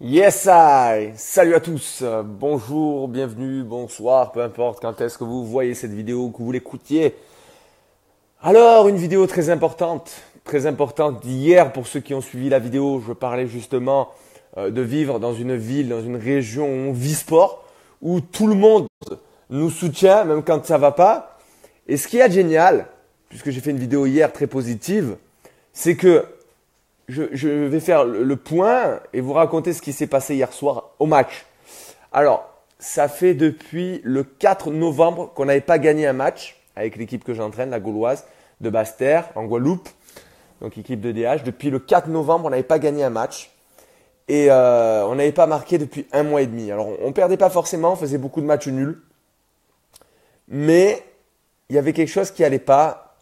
Yes I Salut à tous, bonjour, bienvenue, bonsoir, peu importe quand est-ce que vous voyez cette vidéo, que vous l'écoutiez. Alors, une vidéo très importante, très importante d'hier pour ceux qui ont suivi la vidéo. Je parlais justement euh, de vivre dans une ville, dans une région où on vit sport, où tout le monde nous soutient, même quand ça va pas. Et ce qui est génial, puisque j'ai fait une vidéo hier très positive, c'est que je, vais faire le, point et vous raconter ce qui s'est passé hier soir au match. Alors, ça fait depuis le 4 novembre qu'on n'avait pas gagné un match avec l'équipe que j'entraîne, la Gauloise de Basse-Terre, en Guadeloupe, donc équipe de DH. Depuis le 4 novembre, on n'avait pas gagné un match et euh, on n'avait pas marqué depuis un mois et demi. Alors, on, ne perdait pas forcément, on faisait beaucoup de matchs nuls, mais il y avait quelque chose qui allait pas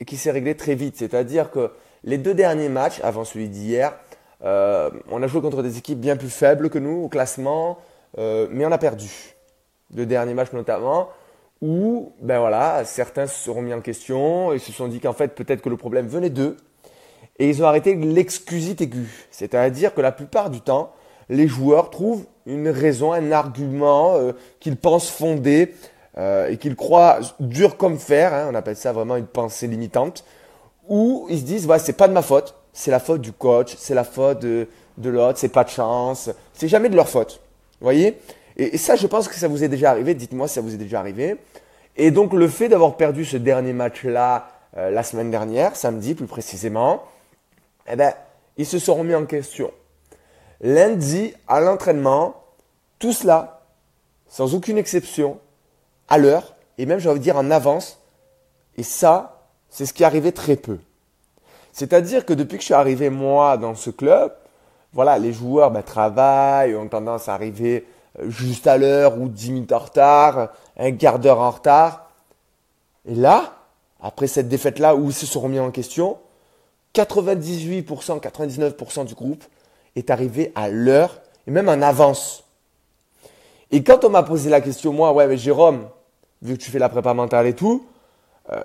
et qui s'est réglé très vite. C'est-à-dire que les deux derniers matchs, avant celui d'hier, euh, on a joué contre des équipes bien plus faibles que nous au classement, euh, mais on a perdu. Le dernier match notamment, où ben voilà, certains se sont remis en question et se sont dit qu'en fait peut-être que le problème venait d'eux. Et ils ont arrêté l'excusite aiguë. C'est-à-dire que la plupart du temps, les joueurs trouvent une raison, un argument euh, qu'ils pensent fondé et qu'ils croient dur comme fer. Hein, on appelle ça vraiment une pensée limitante où ils se disent, ouais, c'est pas de ma faute, c'est la faute du coach, c'est la faute de, de l'autre, c'est pas de chance, c'est jamais de leur faute. Vous voyez? Et, ça, je pense que ça vous est déjà arrivé, dites-moi si ça vous est déjà arrivé. Et donc, le fait d'avoir perdu ce dernier match-là euh, la semaine dernière, samedi plus précisément, eh ben, ils se sont remis en question. Lundi, à l'entraînement, tout cela, sans aucune exception, à l'heure, et même, j'ai envie de dire, en avance. Et ça, c'est ce qui arrivait très peu. C'est-à-dire que depuis que je suis arrivé moi dans ce club, voilà, les joueurs ben, travaillent, ont tendance à arriver euh, juste à l'heure ou 10 minutes en retard, un quart d'heure en retard. Et là, après cette défaite-là où ils se sont remis en question, 98%, 99% du groupe est arrivé à l'heure et même en avance. Et quand on m'a posé la question, moi, ouais, mais Jérôme, vu que tu fais la prépa mentale et tout, euh,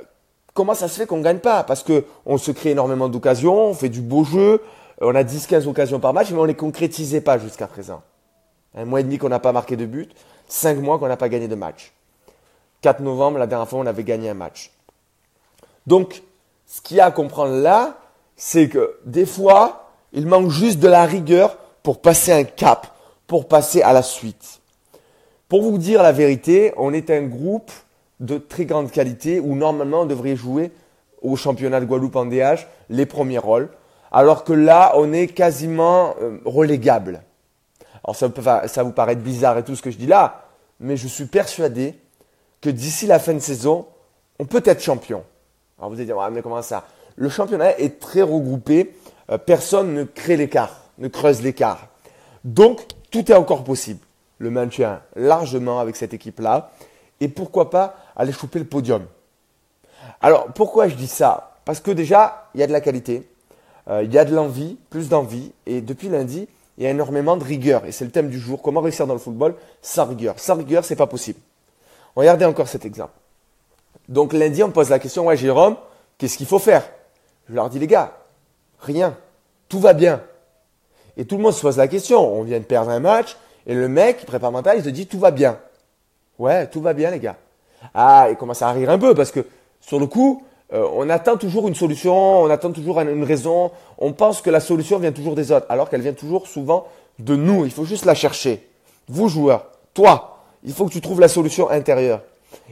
comment ça se fait qu'on ne gagne pas? Parce qu'on se crée énormément d'occasions, on fait du beau jeu, on a 10-15 occasions par match, mais on ne les concrétisait pas jusqu'à présent. Un mois et demi qu'on n'a pas marqué de but, 5 mois qu'on n'a pas gagné de match. 4 novembre, la dernière fois, on avait gagné un match. Donc, ce qu'il y a à comprendre là, c'est que des fois, il manque juste de la rigueur pour passer un cap, pour passer à la suite. Pour vous dire la vérité, on est un groupe de très grande qualité où normalement on devrait jouer au championnat de Guadeloupe en DH les premiers rôles, alors que là on est quasiment euh, relégable. Alors ça, vous paraît bizarre et tout ce que je dis là, mais je suis persuadé que d'ici la fin de saison, on peut être champion. Alors vous allez dire, mais comment ça? Le championnat est très regroupé, euh, personne ne crée l'écart, ne creuse l'écart. Donc tout est encore possible. Le maintien largement avec cette équipe-là et pourquoi pas aller choper le podium. Alors pourquoi je dis ça? Parce que déjà, il y a de la qualité, euh, il y a de l'envie, plus d'envie, et depuis lundi, il y a énormément de rigueur. Et c'est le thème du jour, comment réussir dans le football sans rigueur. Sans rigueur, c'est pas possible. Regardez encore cet exemple. Donc lundi, on pose la question, ouais Jérôme, qu'est-ce qu'il faut faire? Je leur dis, les gars, rien, tout va bien. Et tout le monde se pose la question, on vient de perdre un match, et le mec, prépare mental, il se dit, tout va bien. Ouais, tout va bien les gars. Ah, il commence à rire un peu parce que sur le coup, euh, on attend toujours une solution, on attend toujours une raison, on pense que la solution vient toujours des autres, alors qu'elle vient toujours souvent de nous. Il faut juste la chercher. Vous joueurs, toi, il faut que tu trouves la solution intérieure.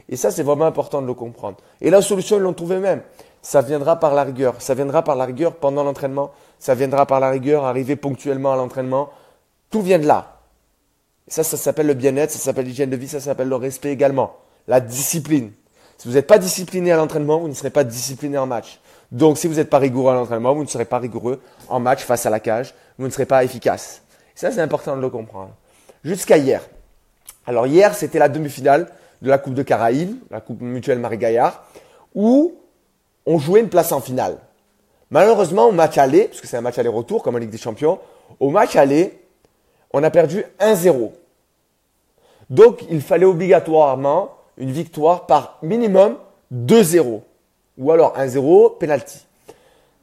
Et ça, c'est vraiment important de le comprendre. Et la solution, ils l'ont trouvée même. Ça viendra par la rigueur. Ça viendra par la rigueur pendant l'entraînement. Ça viendra par la rigueur arriver ponctuellement à l'entraînement. Tout vient de là ça, ça s'appelle le bien-être, ça s'appelle l'hygiène de vie, ça s'appelle le respect également. La discipline. Si vous n'êtes pas discipliné à l'entraînement, vous ne serez pas discipliné en match. Donc, si vous n'êtes pas rigoureux à l'entraînement, vous ne serez pas rigoureux en match face à la cage. Vous ne serez pas efficace. Ça, c'est important de le comprendre. Jusqu'à hier. Alors, hier, c'était la demi-finale de la Coupe de Caraïbes, la Coupe mutuelle Marie-Gaillard, où on jouait une place en finale. Malheureusement, au match aller, parce que c'est un match aller-retour comme en Ligue des Champions, au match aller, on a perdu 1-0. Donc, il fallait obligatoirement une victoire par minimum 2-0. Ou alors 1-0, penalty.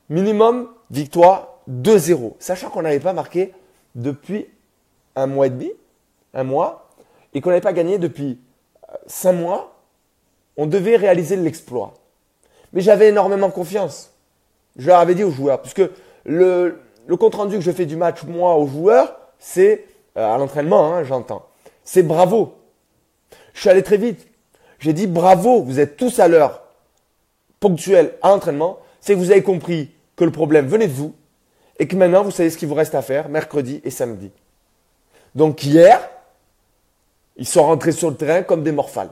Minimum victoire 2-0. Sachant qu'on n'avait pas marqué depuis un mois et demi, un mois, et qu'on n'avait pas gagné depuis euh, cinq mois, on devait réaliser l'exploit. Mais j'avais énormément confiance. Je leur avais dit aux joueurs, puisque le, le compte rendu que je fais du match, moi, aux joueurs, c'est, euh, à l'entraînement, hein, j'entends, c'est bravo. Je suis allé très vite. J'ai dit bravo, vous êtes tous à l'heure ponctuelle à l'entraînement. C'est que vous avez compris que le problème venait de vous et que maintenant vous savez ce qu'il vous reste à faire mercredi et samedi. Donc hier, ils sont rentrés sur le terrain comme des morphales.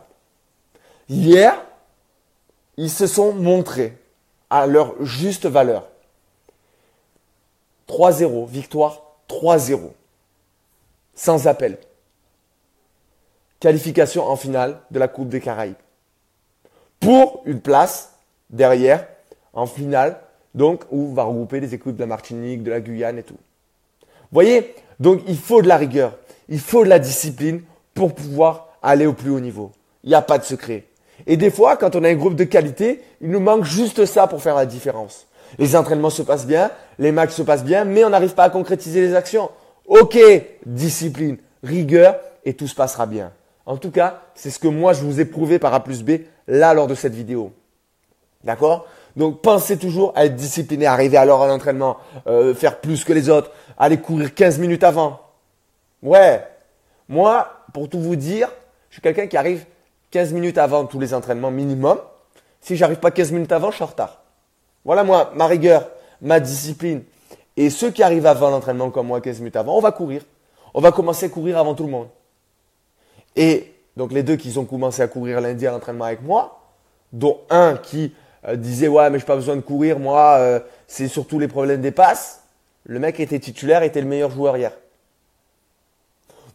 Hier, ils se sont montrés à leur juste valeur. 3-0, victoire 3-0. Sans appel. Qualification en finale de la Coupe des Caraïbes. Pour une place derrière en finale, donc où va regrouper les équipes de la Martinique, de la Guyane et tout. Voyez, donc il faut de la rigueur, il faut de la discipline pour pouvoir aller au plus haut niveau. Il n'y a pas de secret. Et des fois, quand on a un groupe de qualité, il nous manque juste ça pour faire la différence. Les entraînements se passent bien, les matchs se passent bien, mais on n'arrive pas à concrétiser les actions. Ok, discipline, rigueur, et tout se passera bien. En tout cas, c'est ce que moi je vous ai prouvé par A plus B là lors de cette vidéo. D'accord? Donc pensez toujours à être discipliné, arriver à l'heure à l'entraînement, euh, faire plus que les autres, aller courir 15 minutes avant. Ouais. Moi, pour tout vous dire, je suis quelqu'un qui arrive 15 minutes avant tous les entraînements minimum. Si j'arrive pas 15 minutes avant, je suis en retard. Voilà moi, ma rigueur, ma discipline. Et ceux qui arrivent avant l'entraînement comme moi 15 minutes avant, on va courir. On va commencer à courir avant tout le monde. Et donc les deux qui ont commencé à courir lundi à l'entraînement avec moi, dont un qui euh, disait ouais mais j'ai pas besoin de courir, moi euh, c'est surtout les problèmes des passes. Le mec était titulaire, était le meilleur joueur hier.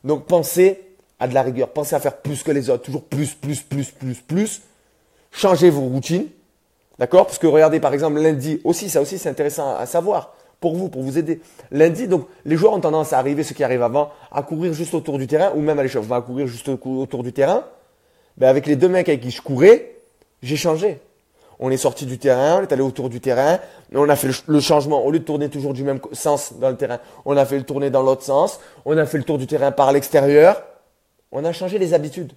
Donc pensez à de la rigueur. Pensez à faire plus que les autres. Toujours plus, plus, plus, plus, plus. Changez vos routines. D'accord? Parce que regardez, par exemple, lundi aussi, ça aussi c'est intéressant à savoir pour vous, pour vous aider. Lundi, donc, les joueurs ont tendance à arriver, ceux qui arrivent avant, à courir juste autour du terrain, ou même à l'échauffement, à courir juste autour du terrain. Ben, avec les deux mecs avec qui je courais, j'ai changé. On est sorti du terrain, on est allé autour du terrain, on a fait le changement. Au lieu de tourner toujours du même sens dans le terrain, on a fait le tourner dans l'autre sens. On a fait le tour du terrain par l'extérieur. On a changé les habitudes.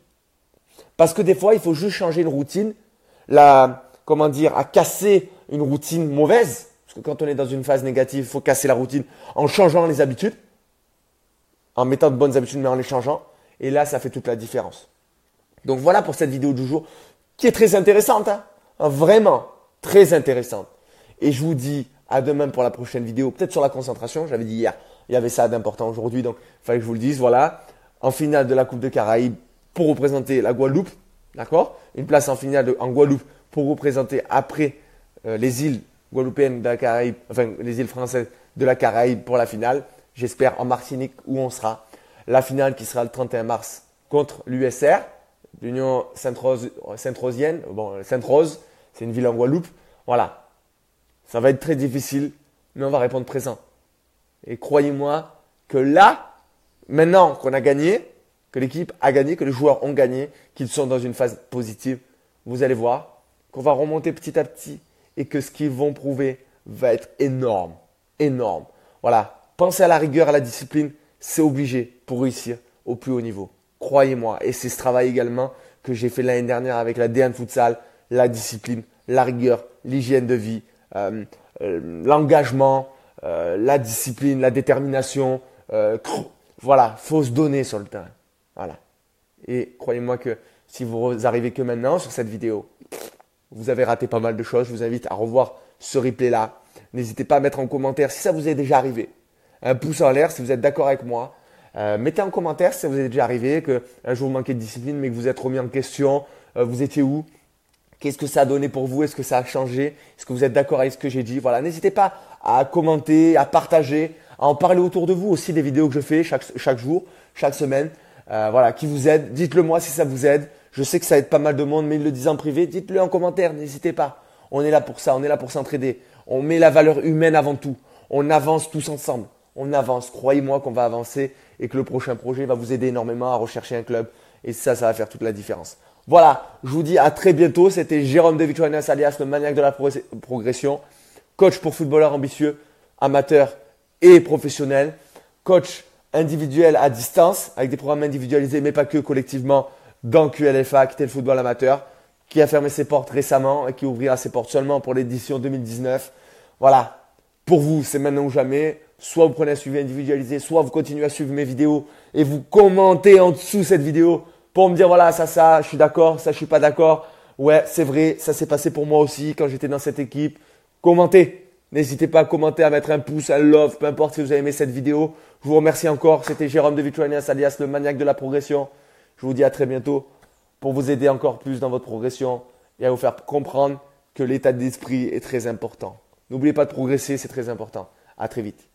Parce que des fois, il faut juste changer une routine, la, comment dire, à casser une routine mauvaise. Parce que quand on est dans une phase négative, il faut casser la routine en changeant les habitudes, en mettant de bonnes habitudes, mais en les changeant. Et là, ça fait toute la différence. Donc voilà pour cette vidéo du jour, qui est très intéressante, hein. vraiment très intéressante. Et je vous dis à demain pour la prochaine vidéo, peut-être sur la concentration. J'avais dit hier, il y avait ça d'important aujourd'hui, donc il fallait que je vous le dise. Voilà en finale de la Coupe de Caraïbes pour représenter la Guadeloupe, d'accord? Une place en finale en Guadeloupe pour représenter après euh, les îles guadeloupéennes de la Caraïbe, enfin les îles françaises de la Caraïbe pour la finale. J'espère en Martinique où on sera. La finale qui sera le 31 mars contre l'USR, l'Union Sainte-Rosienne. Bon, Sainte-Rose, c'est une ville en Guadeloupe. Voilà. Ça va être très difficile, mais on va répondre présent. Et croyez-moi que là, Maintenant qu'on a gagné, que l'équipe a gagné, que les joueurs ont gagné, qu'ils sont dans une phase positive, vous allez voir qu'on va remonter petit à petit et que ce qu'ils vont prouver va être énorme. Énorme. Voilà. Pensez à la rigueur, à la discipline. C'est obligé pour réussir au plus haut niveau. Croyez-moi. Et c'est ce travail également que j'ai fait l'année dernière avec la DN Futsal. La discipline, la rigueur, l'hygiène de vie, euh, euh, l'engagement, euh, la discipline, la détermination, voilà, faut se donner sur le terrain. Voilà. Et croyez-moi que si vous arrivez que maintenant sur cette vidéo, vous avez raté pas mal de choses. Je vous invite à revoir ce replay-là. N'hésitez pas à mettre en commentaire si ça vous est déjà arrivé. Un pouce en l'air si vous êtes d'accord avec moi. Euh, mettez en commentaire si ça vous est déjà arrivé, que un jour vous manquez de discipline, mais que vous êtes remis en question. Euh, vous étiez où? Qu'est-ce que ça a donné pour vous? Est-ce que ça a changé? Est-ce que vous êtes d'accord avec ce que j'ai dit? Voilà, n'hésitez pas à commenter, à partager, à en parler autour de vous aussi des vidéos que je fais chaque, jour, chaque semaine. Euh, voilà, qui vous aide. Dites-le moi si ça vous aide. Je sais que ça aide pas mal de monde, mais ils le disent en privé. Dites-le en commentaire, n'hésitez pas. On est là pour ça, on est là pour s'entraider. On met la valeur humaine avant tout. On avance tous ensemble. On avance. Croyez-moi qu'on va avancer et que le prochain projet va vous aider énormément à rechercher un club. Et ça, ça va faire toute la différence. Voilà, je vous dis à très bientôt. C'était Jérôme de alias le maniaque de la progression, coach pour footballeurs ambitieux, amateurs et professionnel, coach individuels à distance, avec des programmes individualisés, mais pas que collectivement, dans QLFA, qui était le football amateur, qui a fermé ses portes récemment et qui ouvrira ses portes seulement pour l'édition 2019. Voilà, pour vous, c'est maintenant ou jamais. Soit vous prenez un suivi individualisé, soit vous continuez à suivre mes vidéos et vous commentez en dessous cette vidéo pour me dire voilà, ça, ça, je suis d'accord, ça, je suis pas d'accord. Ouais, c'est vrai, ça s'est passé pour moi aussi quand j'étais dans cette équipe. Commentez. N'hésitez pas à commenter, à mettre un pouce, un love, peu importe si vous avez aimé cette vidéo. Je vous remercie encore. C'était Jérôme de Vitranias, alias le maniaque de la progression. Je vous dis à très bientôt pour vous aider encore plus dans votre progression et à vous faire comprendre que l'état d'esprit est très important. N'oubliez pas de progresser, c'est très important. À très vite.